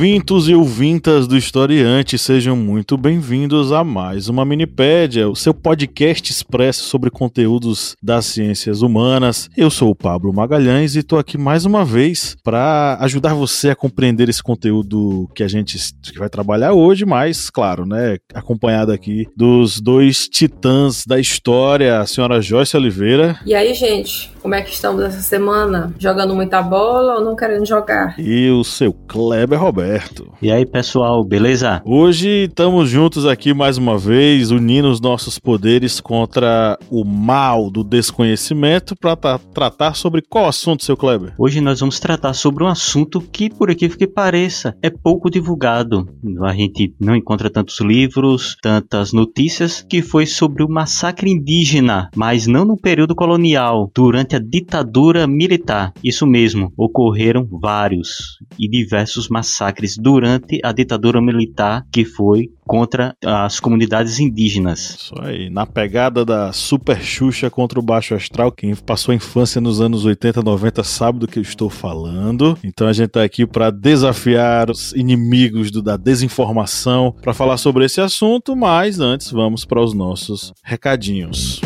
Ouvintos e ouvintas do Historiante, sejam muito bem-vindos a mais uma Minipédia, o seu podcast expresso sobre conteúdos das ciências humanas. Eu sou o Pablo Magalhães e estou aqui mais uma vez para ajudar você a compreender esse conteúdo que a gente vai trabalhar hoje, mas, claro, né, acompanhado aqui dos dois titãs da história, a senhora Joyce Oliveira. E aí, gente, como é que estamos essa semana? Jogando muita bola ou não querendo jogar? E o seu Kleber Roberto. E aí, pessoal, beleza? Hoje estamos juntos aqui mais uma vez, unindo os nossos poderes contra o mal do desconhecimento para tra tratar sobre qual assunto, seu Kleber? Hoje nós vamos tratar sobre um assunto que, por aqui que pareça, é pouco divulgado. A gente não encontra tantos livros, tantas notícias, que foi sobre o massacre indígena, mas não no período colonial, durante a ditadura militar. Isso mesmo, ocorreram vários e diversos massacres durante a ditadura militar que foi contra as comunidades indígenas. Isso aí, na pegada da Super Xuxa contra o Baixo Astral, quem passou a infância nos anos 80, 90 sabe do que eu estou falando. Então a gente está aqui para desafiar os inimigos do, da desinformação para falar sobre esse assunto, mas antes vamos para os nossos recadinhos.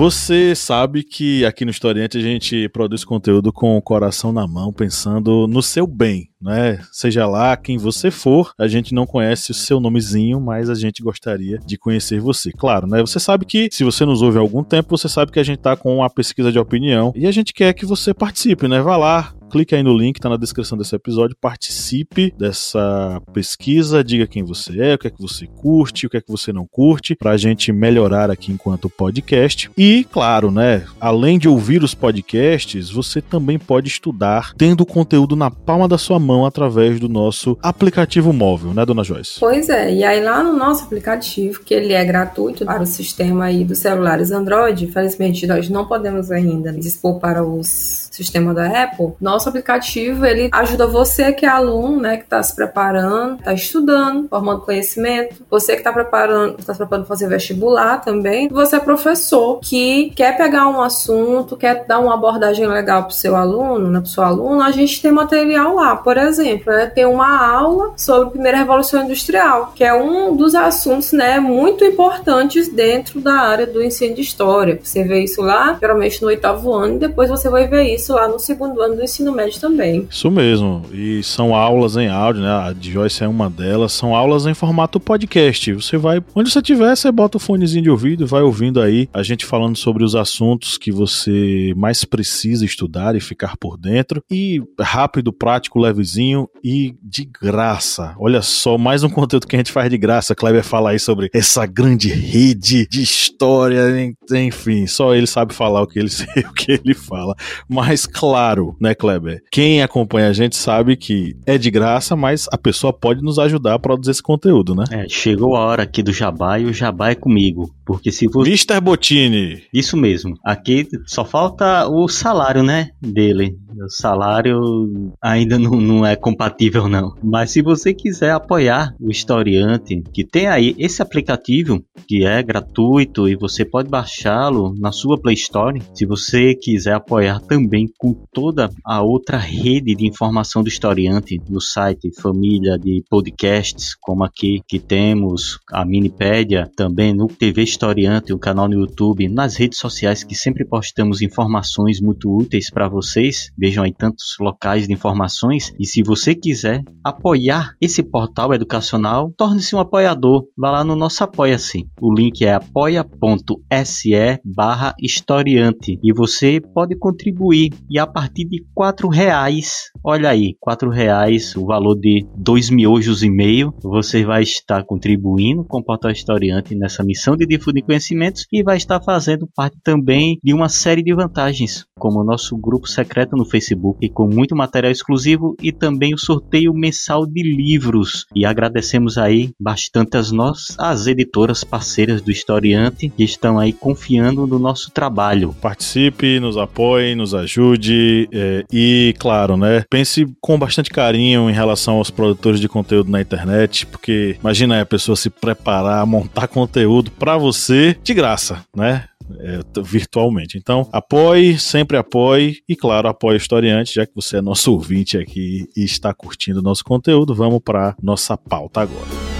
Você sabe que aqui no Historiante a gente produz conteúdo com o coração na mão, pensando no seu bem, né? Seja lá quem você for, a gente não conhece o seu nomezinho, mas a gente gostaria de conhecer você. Claro, né? Você sabe que se você nos ouve há algum tempo, você sabe que a gente tá com uma pesquisa de opinião e a gente quer que você participe, né? Vá lá, clique aí no link, tá na descrição desse episódio, participe dessa pesquisa, diga quem você é, o que é que você curte, o que é que você não curte, pra gente melhorar aqui enquanto podcast. E, claro, né, além de ouvir os podcasts, você também pode estudar tendo o conteúdo na palma da sua mão através do nosso aplicativo móvel, né, dona Joyce? Pois é, e aí lá no nosso aplicativo, que ele é gratuito para o sistema aí dos celulares Android, infelizmente nós não podemos ainda dispor para os sistemas da Apple, nosso aplicativo ele ajuda você que é aluno, né, que está se preparando, está estudando, formando conhecimento, você que está preparando, está se preparando para fazer vestibular também, você é professor que quer pegar um assunto, quer dar uma abordagem legal para o seu aluno, né, para seu aluno, a gente tem material lá, por exemplo, né, tem uma aula sobre a primeira revolução industrial, que é um dos assuntos, né, muito importantes dentro da área do ensino de história. Você vê isso lá, geralmente no oitavo ano, e depois você vai ver isso lá no segundo ano do ensino médio também. Isso mesmo. E são aulas em áudio, né? A de Joyce é uma delas. São aulas em formato podcast. Você vai, onde você estiver, você bota o fonezinho de ouvido, vai ouvindo aí a gente falando sobre os assuntos que você mais precisa estudar e ficar por dentro. E rápido, prático, levezinho e de graça. Olha só, mais um conteúdo que a gente faz de graça. Kleber fala aí sobre essa grande rede de história, enfim, só ele sabe falar o que ele, o que ele fala. Mas claro, né, Kleber? Kleber. Quem acompanha a gente sabe que é de graça, mas a pessoa pode nos ajudar a produzir esse conteúdo, né? É, chegou a hora aqui do jabá e o jabá é comigo. Porque se você. Mr. Botini! Isso mesmo. Aqui só falta o salário, né? Dele. O salário ainda não, não é compatível, não. Mas se você quiser apoiar o historiante, que tem aí esse aplicativo que é gratuito e você pode baixá-lo na sua Play Store. Se você quiser apoiar também com toda a outra rede de informação do historiante no site Família de Podcasts, como aqui que temos a Minipédia, também no TV Historiante, o canal no YouTube, nas redes sociais que sempre postamos informações muito úteis para vocês. Vejam aí tantos locais de informações. E se você quiser apoiar esse portal educacional, torne-se um apoiador. Vá lá no nosso Apoia-se. O link é apoia.se barra historiante. E você pode contribuir. E a partir de quatro reais olha aí, quatro reais, o valor de dois miojos e meio, você vai estar contribuindo com o Portal Historiante nessa missão de difundir conhecimentos e vai estar fazendo parte também de uma série de vantagens, como o nosso grupo secreto no Facebook com muito material exclusivo e também o sorteio mensal de livros. E agradecemos aí bastante as nossas as editoras parceiras do Historiante que estão aí confiando no nosso trabalho. Participe, nos apoie, nos ajude é, e, claro, né, pense com bastante carinho em relação aos produtores de conteúdo na internet, porque imagina aí a pessoa se preparar, montar conteúdo para você de graça, né? É, virtualmente. Então, apoie, sempre apoie e, claro, apoie o historiante, já que você é nosso ouvinte aqui e está curtindo o nosso conteúdo. Vamos para nossa pauta agora.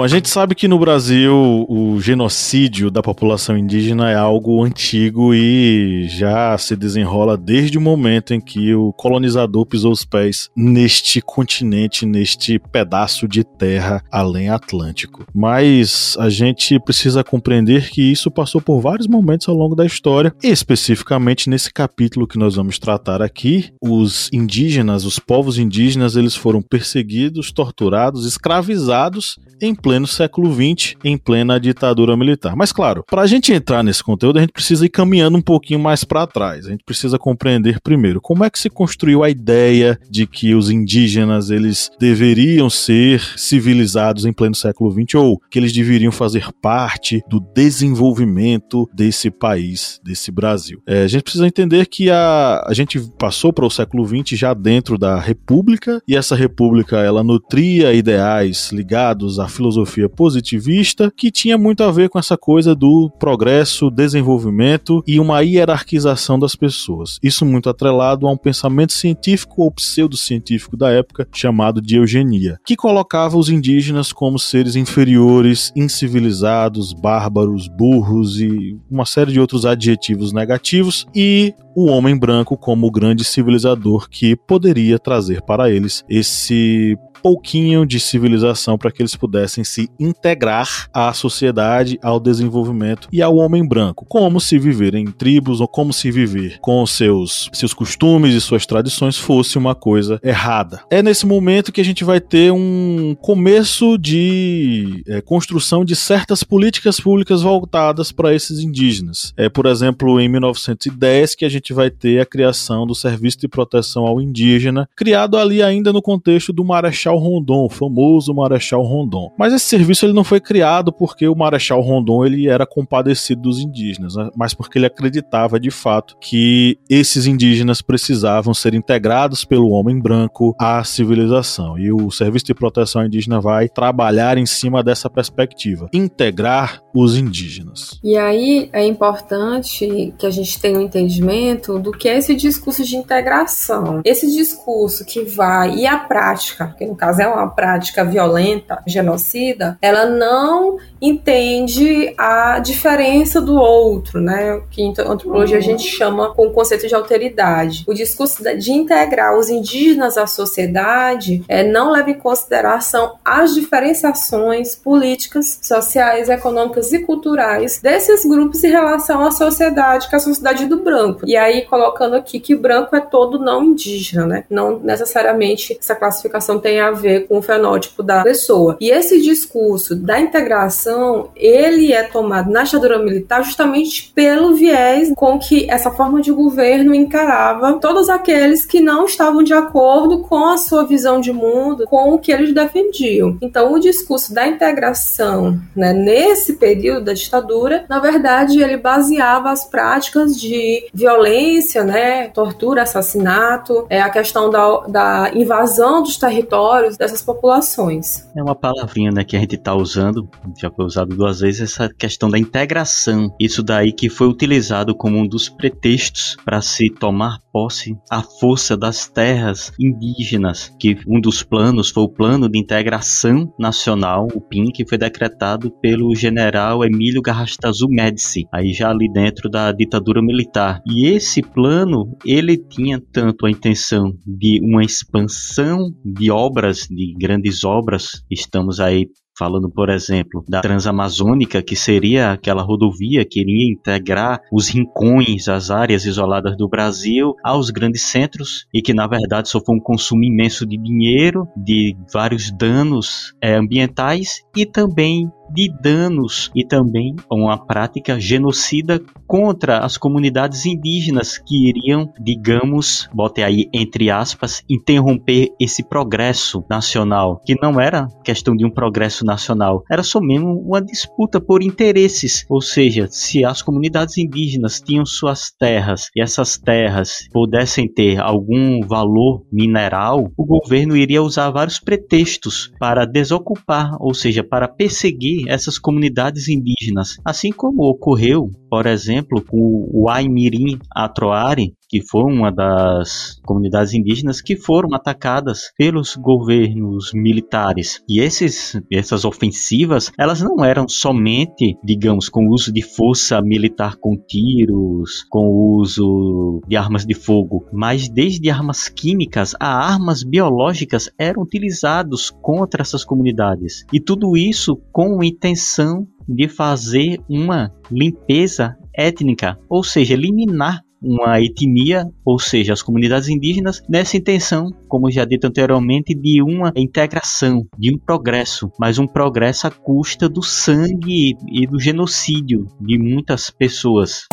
Bom, a gente sabe que no Brasil o genocídio da população indígena é algo antigo e já se desenrola desde o momento em que o colonizador pisou os pés neste continente, neste pedaço de terra além Atlântico. Mas a gente precisa compreender que isso passou por vários momentos ao longo da história, especificamente nesse capítulo que nós vamos tratar aqui, os indígenas, os povos indígenas, eles foram perseguidos, torturados, escravizados em pleno século XX, em plena ditadura militar. Mas claro, para a gente entrar nesse conteúdo, a gente precisa ir caminhando um pouquinho mais para trás. A gente precisa compreender primeiro como é que se construiu a ideia de que os indígenas eles deveriam ser civilizados em pleno século XX ou que eles deveriam fazer parte do desenvolvimento desse país, desse Brasil. É, a gente precisa entender que a, a gente passou para o século XX já dentro da República e essa República ela nutria ideais ligados à filosofia positivista que tinha muito a ver com essa coisa do progresso, desenvolvimento e uma hierarquização das pessoas. Isso muito atrelado a um pensamento científico ou pseudocientífico da época chamado de eugenia, que colocava os indígenas como seres inferiores, incivilizados, bárbaros, burros e uma série de outros adjetivos negativos e o homem branco como o grande civilizador que poderia trazer para eles esse pouquinho de civilização para que eles pudessem se integrar à sociedade, ao desenvolvimento e ao homem branco. Como se viver em tribos ou como se viver com seus, seus costumes e suas tradições fosse uma coisa errada. É nesse momento que a gente vai ter um começo de é, construção de certas políticas públicas voltadas para esses indígenas. É, por exemplo, em 1910 que a gente vai ter a criação do Serviço de Proteção ao Indígena, criado ali ainda no contexto do Marechal Marechal Rondon, o famoso Marechal Rondon. Mas esse serviço ele não foi criado porque o Marechal Rondon ele era compadecido dos indígenas, né? mas porque ele acreditava de fato que esses indígenas precisavam ser integrados pelo homem branco à civilização. E o Serviço de Proteção Indígena vai trabalhar em cima dessa perspectiva, integrar os indígenas. E aí é importante que a gente tenha um entendimento do que é esse discurso de integração. Esse discurso que vai e a prática, que no caso é uma prática violenta, genocida, ela não entende a diferença do outro, né? Que em antropologia a gente chama com o conceito de alteridade. O discurso de integrar os indígenas à sociedade é, não leva em consideração as diferenciações políticas, sociais, econômicas e culturais desses grupos em relação à sociedade, que é a sociedade do branco. E aí colocando aqui que o branco é todo não indígena, né? Não necessariamente essa classificação tem a ver com o fenótipo da pessoa. E esse discurso da integração, ele é tomado na ditadura militar justamente pelo viés com que essa forma de governo encarava todos aqueles que não estavam de acordo com a sua visão de mundo, com o que eles defendiam. Então, o discurso da integração, né, nesse período da ditadura, na verdade, ele baseava as práticas de violência, né, tortura, assassinato, é a questão da, da invasão dos territórios dessas populações. É uma palavrinha né, que a gente está usando, já foi usado duas vezes essa questão da integração. Isso daí que foi utilizado como um dos pretextos para se tomar posse a força das terras indígenas, que um dos planos foi o Plano de Integração Nacional, o PIN, que foi decretado pelo general Emílio Garrastazu Médici, aí já ali dentro da ditadura militar. E esse plano, ele tinha tanto a intenção de uma expansão de obras, de grandes obras, estamos aí falando, por exemplo, da Transamazônica, que seria aquela rodovia que iria integrar os rincões, as áreas isoladas do Brasil aos grandes centros e que na verdade só foi um consumo imenso de dinheiro, de vários danos é, ambientais e também de danos e também uma prática genocida contra as comunidades indígenas que iriam, digamos, bote aí entre aspas, interromper esse progresso nacional, que não era questão de um progresso nacional, era só mesmo uma disputa por interesses, ou seja, se as comunidades indígenas tinham suas terras e essas terras pudessem ter algum valor mineral, o governo iria usar vários pretextos para desocupar, ou seja, para perseguir essas comunidades indígenas, assim como ocorreu, por exemplo, com o Aimirim Atroari, que foi uma das comunidades indígenas que foram atacadas pelos governos militares. E esses, essas ofensivas, elas não eram somente, digamos, com o uso de força militar com tiros, com o uso de armas de fogo, mas desde armas químicas a armas biológicas eram utilizados contra essas comunidades. E tudo isso com a intenção de fazer uma limpeza étnica, ou seja, eliminar uma etnia, ou seja, as comunidades indígenas, nessa intenção, como já dito anteriormente, de uma integração, de um progresso, mas um progresso à custa do sangue e do genocídio de muitas pessoas.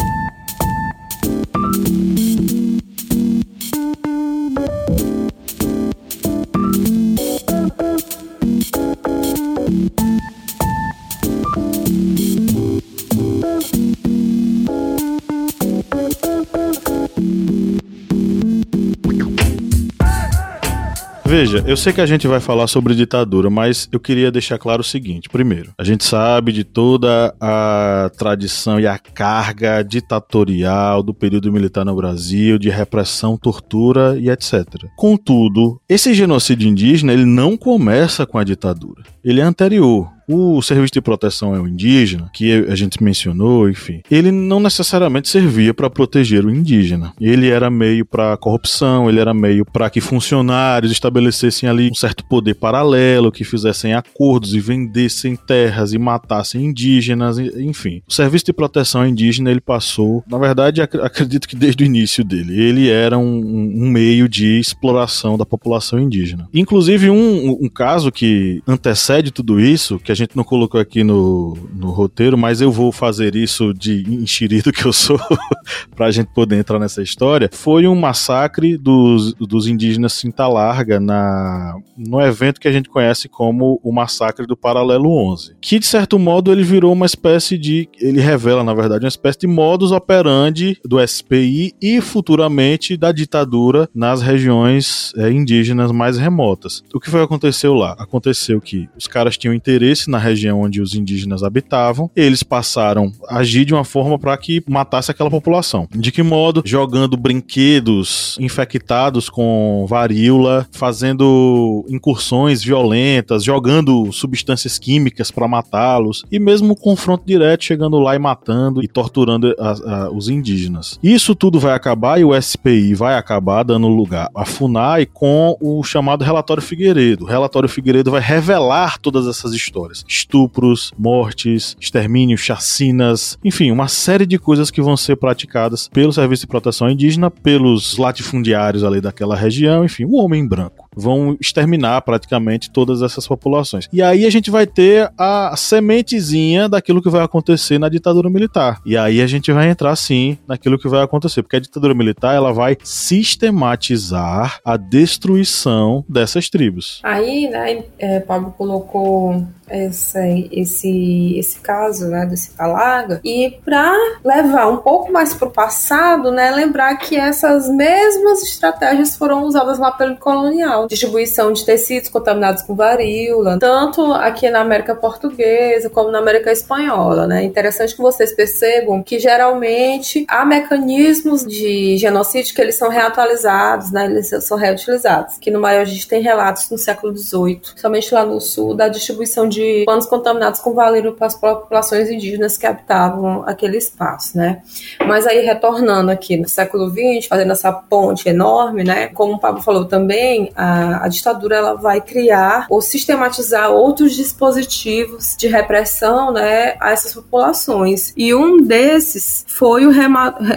Veja, eu sei que a gente vai falar sobre ditadura, mas eu queria deixar claro o seguinte: primeiro, a gente sabe de toda a tradição e a carga ditatorial do período militar no Brasil, de repressão, tortura e etc. Contudo, esse genocídio indígena ele não começa com a ditadura. Ele é anterior. O Serviço de Proteção ao Indígena, que a gente mencionou, enfim, ele não necessariamente servia para proteger o indígena. Ele era meio para corrupção, ele era meio para que funcionários estabelecessem ali um certo poder paralelo, que fizessem acordos e vendessem terras e matassem indígenas, enfim. O Serviço de Proteção ao Indígena ele passou, na verdade, acredito que desde o início dele, ele era um, um meio de exploração da população indígena. Inclusive um, um caso que antecede tudo isso, que a gente não colocou aqui no, no roteiro, mas eu vou fazer isso de enxerido que eu sou, pra gente poder entrar nessa história, foi um massacre dos, dos indígenas Cinta Larga na, no evento que a gente conhece como o Massacre do Paralelo 11, que de certo modo ele virou uma espécie de, ele revela na verdade uma espécie de modus operandi do SPI e futuramente da ditadura nas regiões é, indígenas mais remotas. O que foi que aconteceu lá? Aconteceu que os caras tinham interesse na região onde os indígenas habitavam, eles passaram a agir de uma forma para que matasse aquela população. De que modo? Jogando brinquedos infectados com varíola, fazendo incursões violentas, jogando substâncias químicas para matá-los e mesmo confronto direto chegando lá e matando e torturando a, a, os indígenas. Isso tudo vai acabar e o SPI vai acabar dando lugar à FUNAI com o chamado relatório Figueiredo. O relatório Figueiredo vai revelar todas essas histórias. Estupros, mortes, extermínios, chacinas, enfim, uma série de coisas que vão ser praticadas pelo Serviço de Proteção Indígena, pelos latifundiários ali daquela região, enfim, o homem branco vão exterminar praticamente todas essas populações. E aí a gente vai ter a sementezinha daquilo que vai acontecer na ditadura militar. E aí a gente vai entrar sim naquilo que vai acontecer, porque a ditadura militar ela vai sistematizar a destruição dessas tribos. Aí, né, é, Pablo colocou essa, esse, esse caso né, desse Talaga e para levar um pouco mais para o passado, né, lembrar que essas mesmas estratégias foram usadas lá pelo colonial, distribuição de tecidos contaminados com varíola, tanto aqui na América Portuguesa como na América Espanhola, né? Interessante que vocês percebam que geralmente há mecanismos de genocídio que eles são reatualizados, né? Eles são reutilizados. Que no maior a gente tem relatos no século XVIII, somente lá no sul, da distribuição de panos contaminados com varíola para as populações indígenas que habitavam aquele espaço, né? Mas aí retornando aqui no século XX, fazendo essa ponte enorme, né? Como o Pablo falou também, a, a ditadura ela vai criar ou sistematizar outros dispositivos de repressão, né, a essas populações. E um desses foi o,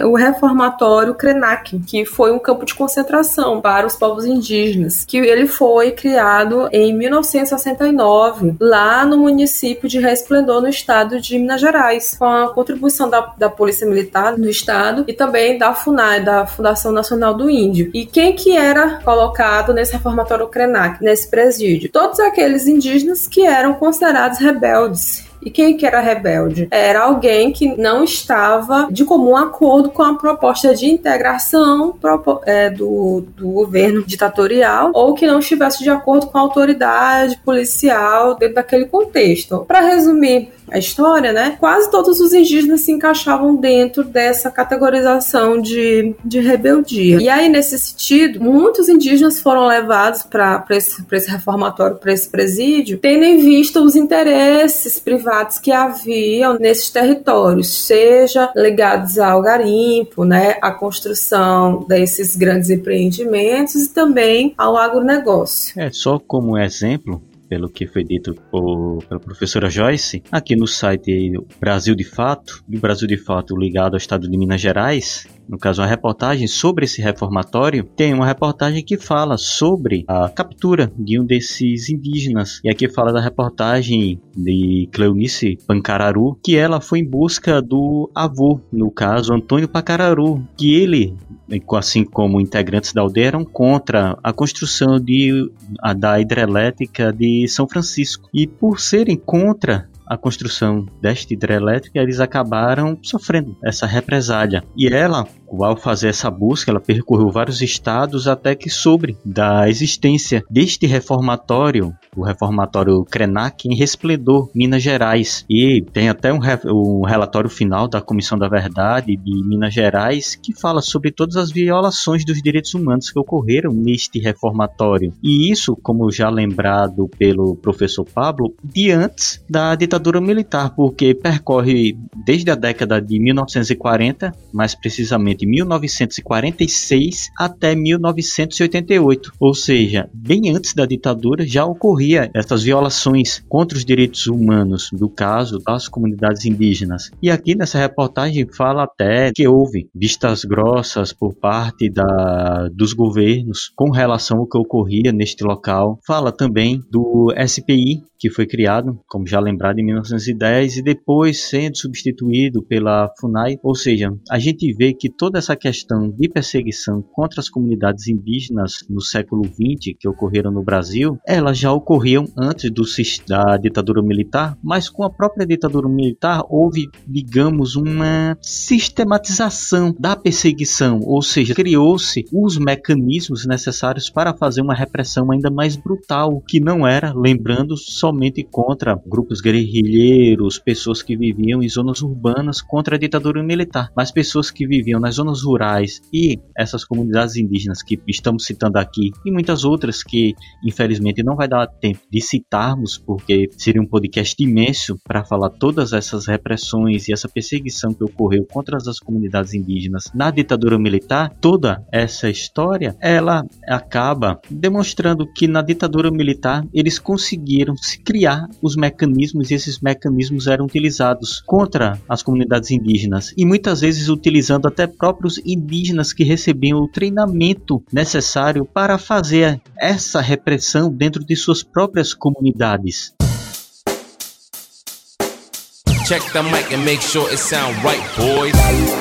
o reformatório Krenak, que foi um campo de concentração para os povos indígenas, que ele foi criado em 1969 lá no município de Resplendor, no estado de Minas Gerais, com a contribuição da, da Polícia Militar no estado e também da FUNAI, da Fundação Nacional do Índio. E quem que era colocado nesse reformatório Krenak, nesse presídio? Todos aqueles indígenas que eram considerados rebeldes e quem que era rebelde? Era alguém que não estava de comum acordo com a proposta de integração é, do, do governo ditatorial ou que não estivesse de acordo com a autoridade policial dentro daquele contexto. Para resumir a história, né? Quase todos os indígenas se encaixavam dentro dessa categorização de, de rebeldia. E aí, nesse sentido, muitos indígenas foram levados para esse, esse reformatório, para esse presídio, tendo em vista os interesses privados que haviam nesses territórios, seja ligados ao garimpo, né, à construção desses grandes empreendimentos e também ao agronegócio. É, só como exemplo, pelo que foi dito por, pela professora Joyce, aqui no site Brasil de Fato, e o Brasil de Fato ligado ao estado de Minas Gerais, no caso a reportagem sobre esse reformatório, tem uma reportagem que fala sobre a captura de um desses indígenas. E aqui fala da reportagem de Cleonice Pancararu, que ela foi em busca do avô, no caso Antônio Pacararu, que ele assim como integrantes da aldeia, eram contra a construção de, a, da hidrelétrica de São Francisco. E por serem contra a construção desta hidrelétrica, eles acabaram sofrendo essa represália. E ela, ao fazer essa busca, ela percorreu vários estados até que soube da existência deste reformatório, o reformatório Krenak, em Resplendor, Minas Gerais. E tem até um, um relatório final da Comissão da Verdade de Minas Gerais que fala sobre todas as violações dos direitos humanos que ocorreram neste reformatório. E isso, como já lembrado pelo professor Pablo, de antes da ditadura ditadura militar, porque percorre desde a década de 1940, mais precisamente 1946 até 1988, ou seja, bem antes da ditadura já ocorria essas violações contra os direitos humanos, do caso das comunidades indígenas. E aqui nessa reportagem fala até que houve vistas grossas por parte da, dos governos com relação ao que ocorria neste local. Fala também do SPI, que foi criado, como já lembrado, em 1910 e depois sendo substituído pela FUNAI. Ou seja, a gente vê que toda essa questão de perseguição contra as comunidades indígenas no século XX que ocorreram no Brasil, elas já ocorriam antes do, da ditadura militar, mas com a própria ditadura militar houve, digamos, uma sistematização da perseguição, ou seja, criou-se os mecanismos necessários para fazer uma repressão ainda mais brutal, que não era, lembrando, somente contra grupos guerrilheiros guerrilheiros, pessoas que viviam em zonas urbanas contra a ditadura militar, mas pessoas que viviam nas zonas rurais e essas comunidades indígenas que estamos citando aqui e muitas outras que infelizmente não vai dar tempo de citarmos porque seria um podcast imenso para falar todas essas repressões e essa perseguição que ocorreu contra as comunidades indígenas na ditadura militar, toda essa história ela acaba demonstrando que na ditadura militar eles conseguiram se criar os mecanismos e esses mecanismos eram utilizados contra as comunidades indígenas e muitas vezes utilizando até próprios indígenas que recebiam o treinamento necessário para fazer essa repressão dentro de suas próprias comunidades. Check the mic and make sure it sound right, boys.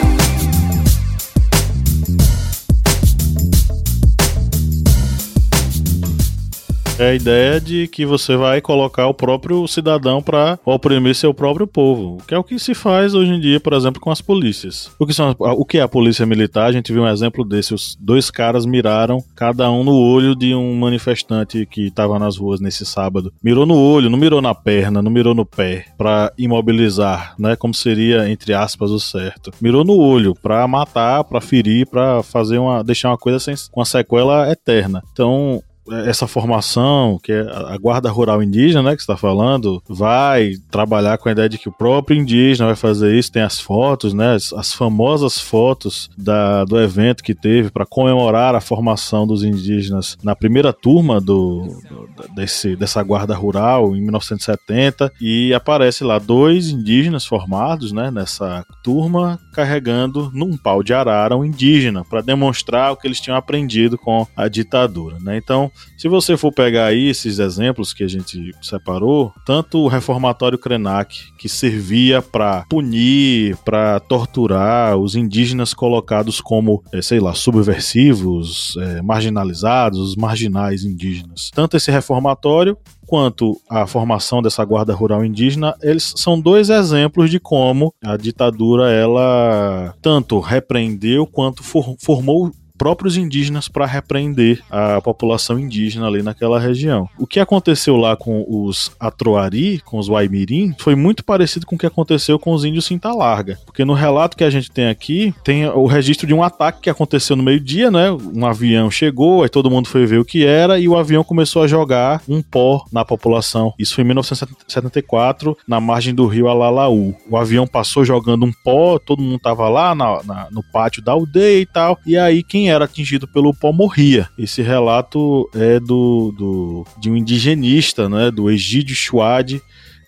É a ideia de que você vai colocar o próprio cidadão para oprimir seu próprio povo, que é o que se faz hoje em dia, por exemplo, com as polícias. O que, são, o que é a polícia militar? A gente viu um exemplo desse. Os dois caras miraram cada um no olho de um manifestante que estava nas ruas nesse sábado. Mirou no olho, não mirou na perna, não mirou no pé, para imobilizar, né? Como seria, entre aspas, o certo. Mirou no olho, para matar, para ferir, para fazer uma. deixar uma coisa com uma sequela eterna. Então, essa formação, que é a guarda rural indígena, né, que está falando, vai trabalhar com a ideia de que o próprio indígena vai fazer isso. Tem as fotos, né, as, as famosas fotos da, do evento que teve para comemorar a formação dos indígenas na primeira turma do, do, desse, dessa guarda rural em 1970 e aparece lá dois indígenas formados, né, nessa turma carregando num pau de arara um indígena para demonstrar o que eles tinham aprendido com a ditadura, né? Então, se você for pegar aí esses exemplos que a gente separou, tanto o reformatório Krenak, que servia para punir, para torturar os indígenas colocados como, é, sei lá, subversivos, é, marginalizados, os marginais indígenas. Tanto esse reformatório quanto a formação dessa guarda rural indígena, eles são dois exemplos de como a ditadura ela tanto repreendeu quanto for, formou próprios indígenas para repreender a população indígena ali naquela região. O que aconteceu lá com os Atroari, com os Waimirim, foi muito parecido com o que aconteceu com os índios Cinta Larga, porque no relato que a gente tem aqui, tem o registro de um ataque que aconteceu no meio-dia, né? Um avião chegou, aí todo mundo foi ver o que era e o avião começou a jogar um pó na população. Isso foi em 1974, na margem do rio Alalaú. O avião passou jogando um pó, todo mundo tava lá na, na, no pátio da aldeia e tal, e aí quem era atingido pelo pó morria. Esse relato é do, do de um indigenista, né, do Egídio Schwad,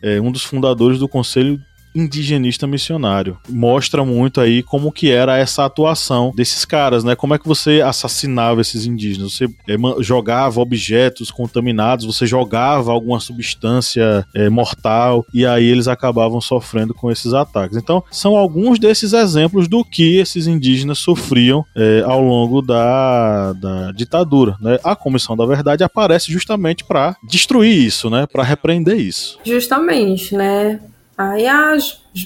é, um dos fundadores do Conselho indigenista missionário. Mostra muito aí como que era essa atuação desses caras, né? Como é que você assassinava esses indígenas? Você é, jogava objetos contaminados, você jogava alguma substância é, mortal e aí eles acabavam sofrendo com esses ataques. Então, são alguns desses exemplos do que esses indígenas sofriam é, ao longo da, da ditadura, né? A Comissão da Verdade aparece justamente para destruir isso, né? Para repreender isso. Justamente, né? Aí, ah,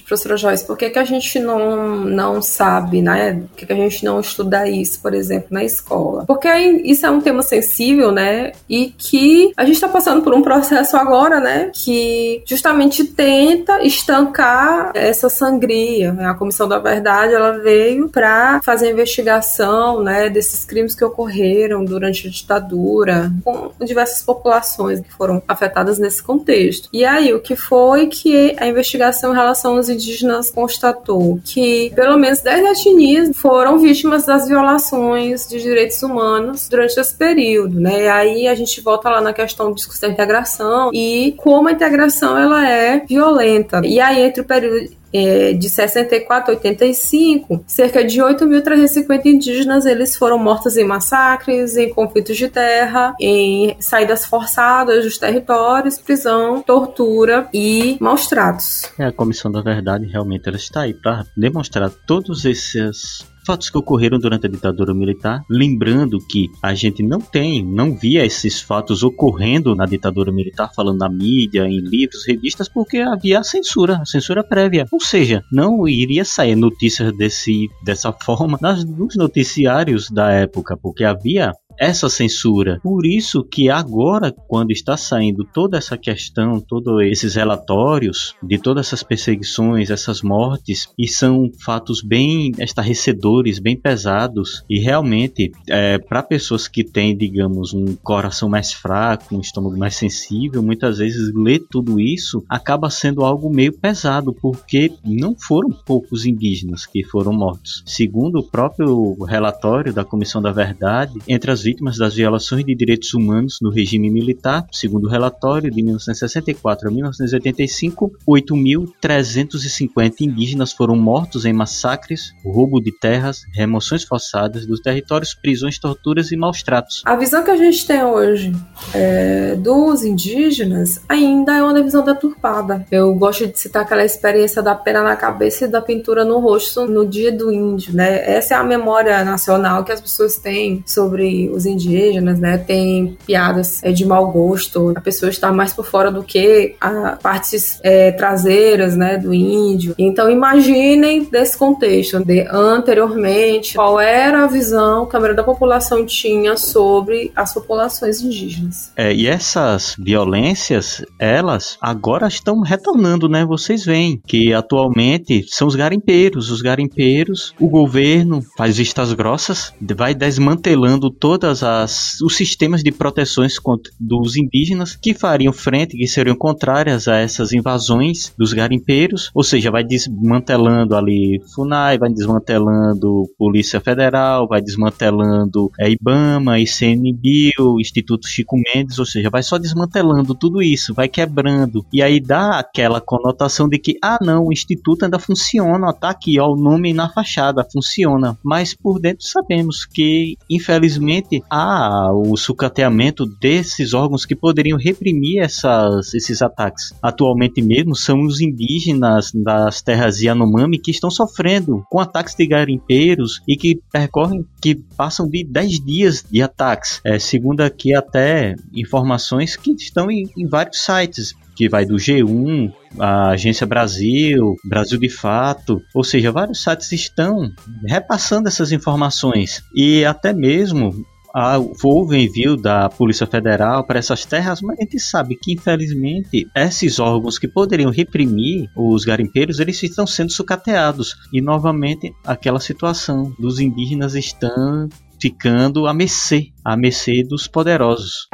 professora Joyce, por que, que a gente não, não sabe, né? Por que, que a gente não estuda isso, por exemplo, na escola? Porque isso é um tema sensível, né? E que a gente está passando por um processo agora, né? Que justamente tenta estancar essa sangria. A Comissão da Verdade, ela veio para fazer a investigação, né? Desses crimes que ocorreram durante a ditadura, com diversas populações que foram afetadas nesse contexto. E aí, o que foi que a investigação em relação os indígenas constatou que pelo menos 10 etnias foram vítimas das violações de direitos humanos durante esse período, né? E aí a gente volta lá na questão do discurso da integração e como a integração ela é violenta. E aí entre o período é, de 64 a 85, cerca de 8.350 indígenas eles foram mortos em massacres, em conflitos de terra, em saídas forçadas dos territórios, prisão, tortura e maus tratos. É, a Comissão da Verdade realmente ela está aí para demonstrar todos esses fatos que ocorreram durante a ditadura militar, lembrando que a gente não tem, não via esses fatos ocorrendo na ditadura militar, falando na mídia, em livros, revistas, porque havia censura, censura prévia. Ou seja, não iria sair notícias desse, dessa forma nas, nos noticiários da época, porque havia essa censura. Por isso que agora, quando está saindo toda essa questão, todos esses relatórios de todas essas perseguições, essas mortes, e são fatos bem estarrecedores, bem pesados, e realmente, é, para pessoas que têm, digamos, um coração mais fraco, um estômago mais sensível, muitas vezes ler tudo isso acaba sendo algo meio pesado, porque não foram poucos indígenas que foram mortos. Segundo o próprio relatório da Comissão da Verdade, entre as vítimas das violações de direitos humanos no regime militar, segundo o relatório de 1964 a 1985, 8.350 indígenas foram mortos em massacres, roubo de terras, remoções forçadas dos territórios, prisões, torturas e maus tratos. A visão que a gente tem hoje é, dos indígenas ainda é uma visão deturpada. Eu gosto de citar aquela experiência da pena na cabeça e da pintura no rosto no dia do índio, né? Essa é a memória nacional que as pessoas têm sobre os indígenas, né? Tem piadas é, de mau gosto, a pessoa está mais por fora do que a partes é, traseiras, né, do índio. Então imaginem desse contexto, de anteriormente, qual era a visão que a maioria da população tinha sobre as populações indígenas. É, e essas violências, elas agora estão retornando, né? Vocês veem que atualmente são os garimpeiros, os garimpeiros, o governo faz vistas grossas, vai desmantelando as os sistemas de proteções contra, dos indígenas que fariam frente, que seriam contrárias a essas invasões dos garimpeiros, ou seja, vai desmantelando ali FUNAI, vai desmantelando Polícia Federal, vai desmantelando é, IBAMA, ICNBio, Instituto Chico Mendes, ou seja, vai só desmantelando tudo isso, vai quebrando. E aí dá aquela conotação de que, ah não, o Instituto ainda funciona, tá aqui, ó, o nome na fachada, funciona. Mas por dentro sabemos que, infelizmente, há o sucateamento desses órgãos que poderiam reprimir essas, esses ataques. Atualmente mesmo são os indígenas das terras Yanomami que estão sofrendo com ataques de garimpeiros e que percorrem, que passam de 10 dias de ataques. É, segundo aqui até informações que estão em, em vários sites que vai do G1, a Agência Brasil, Brasil de Fato, ou seja, vários sites estão repassando essas informações e até mesmo ah, houve envio da Polícia Federal para essas terras, mas a gente sabe que, infelizmente, esses órgãos que poderiam reprimir os garimpeiros, eles estão sendo sucateados. E, novamente, aquela situação dos indígenas estão ficando à mercê, à mercê dos poderosos.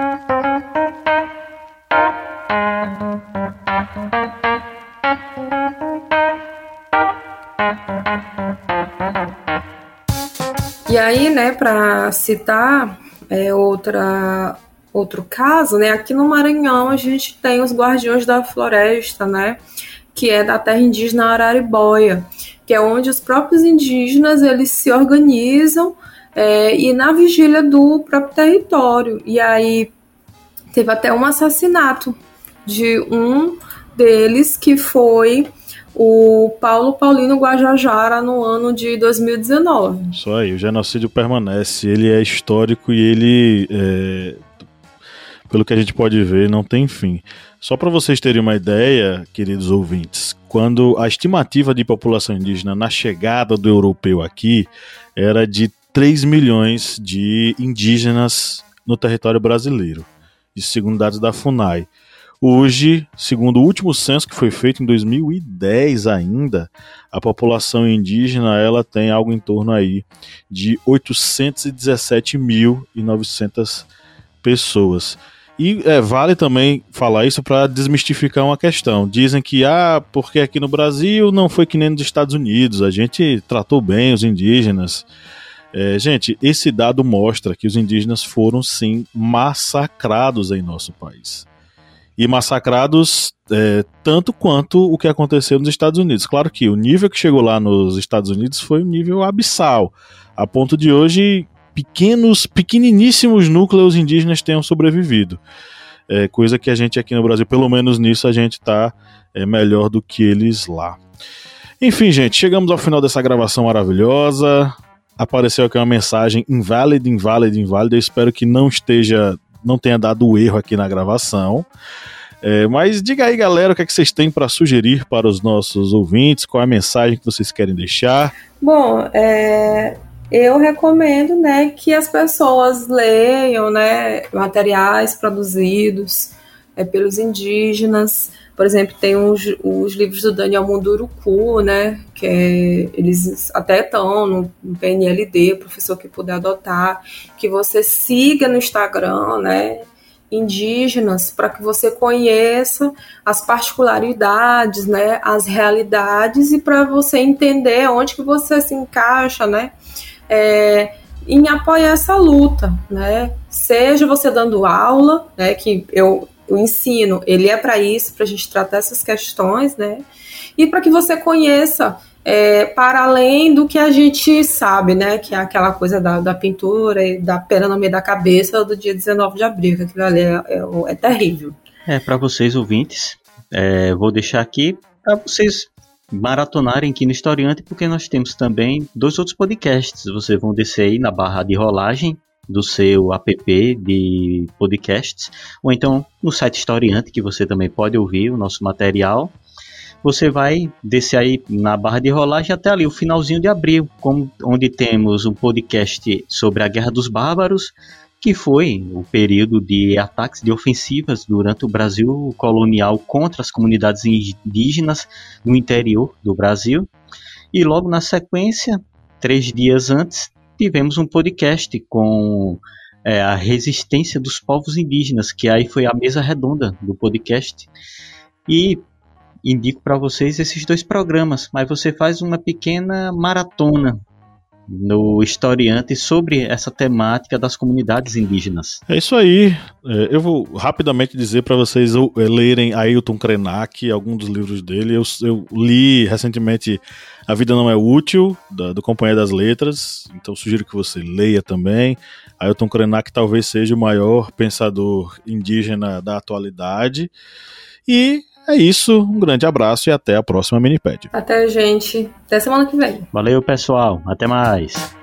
Aí, né, para citar é, outra, outro caso, né, aqui no Maranhão a gente tem os Guardiões da Floresta, né, que é da terra indígena Araribóia, que é onde os próprios indígenas eles se organizam é, e na vigília do próprio território. E aí teve até um assassinato de um deles que foi o Paulo Paulino Guajajara no ano de 2019. Isso aí, o genocídio permanece, ele é histórico e ele, é, pelo que a gente pode ver, não tem fim. Só para vocês terem uma ideia, queridos ouvintes, quando a estimativa de população indígena na chegada do europeu aqui era de 3 milhões de indígenas no território brasileiro, isso segundo dados da FUNAI. Hoje, segundo o último censo que foi feito em 2010 ainda, a população indígena ela tem algo em torno aí de 817.900 pessoas. E é, vale também falar isso para desmistificar uma questão. Dizem que, ah, porque aqui no Brasil não foi que nem nos Estados Unidos, a gente tratou bem os indígenas. É, gente, esse dado mostra que os indígenas foram sim massacrados em nosso país e massacrados é, tanto quanto o que aconteceu nos Estados Unidos. Claro que o nível que chegou lá nos Estados Unidos foi um nível abissal, a ponto de hoje pequenos, pequeniníssimos núcleos indígenas tenham sobrevivido. É, coisa que a gente aqui no Brasil, pelo menos nisso, a gente está é, melhor do que eles lá. Enfim, gente, chegamos ao final dessa gravação maravilhosa. Apareceu aqui uma mensagem invalid, invalid, invalid. Eu espero que não esteja não tenha dado erro aqui na gravação. É, mas diga aí, galera, o que, é que vocês têm para sugerir para os nossos ouvintes? Qual é a mensagem que vocês querem deixar? Bom, é, eu recomendo né, que as pessoas leiam né, materiais produzidos é, pelos indígenas, por exemplo, tem os, os livros do Daniel Munduruku, né? Que é, eles até estão no, no PNLD, professor que puder adotar, que você siga no Instagram, né? indígenas para que você conheça as particularidades, né, as realidades e para você entender onde que você se encaixa, né, é, em apoiar essa luta, né, seja você dando aula, né, que eu o ensino, ele é para isso, para a gente tratar essas questões, né? E para que você conheça é, para além do que a gente sabe, né? Que é aquela coisa da, da pintura e da pena no meio da cabeça do dia 19 de abril, que aquilo ali é, é, é terrível. É, para vocês ouvintes, é, vou deixar aqui para vocês maratonarem aqui no Historiante, porque nós temos também dois outros podcasts. Vocês vão descer aí na barra de rolagem do seu app de podcasts, ou então no site Historiante, que você também pode ouvir o nosso material. Você vai descer aí na barra de rolagem até ali o finalzinho de abril, onde temos um podcast sobre a Guerra dos Bárbaros, que foi o período de ataques de ofensivas durante o Brasil colonial contra as comunidades indígenas no interior do Brasil. E logo na sequência, três dias antes, tivemos um podcast com é, a resistência dos povos indígenas, que aí foi a mesa redonda do podcast. E indico para vocês esses dois programas, mas você faz uma pequena maratona no historiante sobre essa temática das comunidades indígenas. É isso aí. É, eu vou rapidamente dizer para vocês é, lerem Ailton Krenak, algum dos livros dele. Eu, eu, li recentemente A Vida Não É Útil, da, do Companhia das Letras, então sugiro que você leia também. Ailton Krenak talvez seja o maior pensador indígena da atualidade. E é isso, um grande abraço e até a próxima Minipédia. Até, gente. Até semana que vem. Valeu, pessoal. Até mais.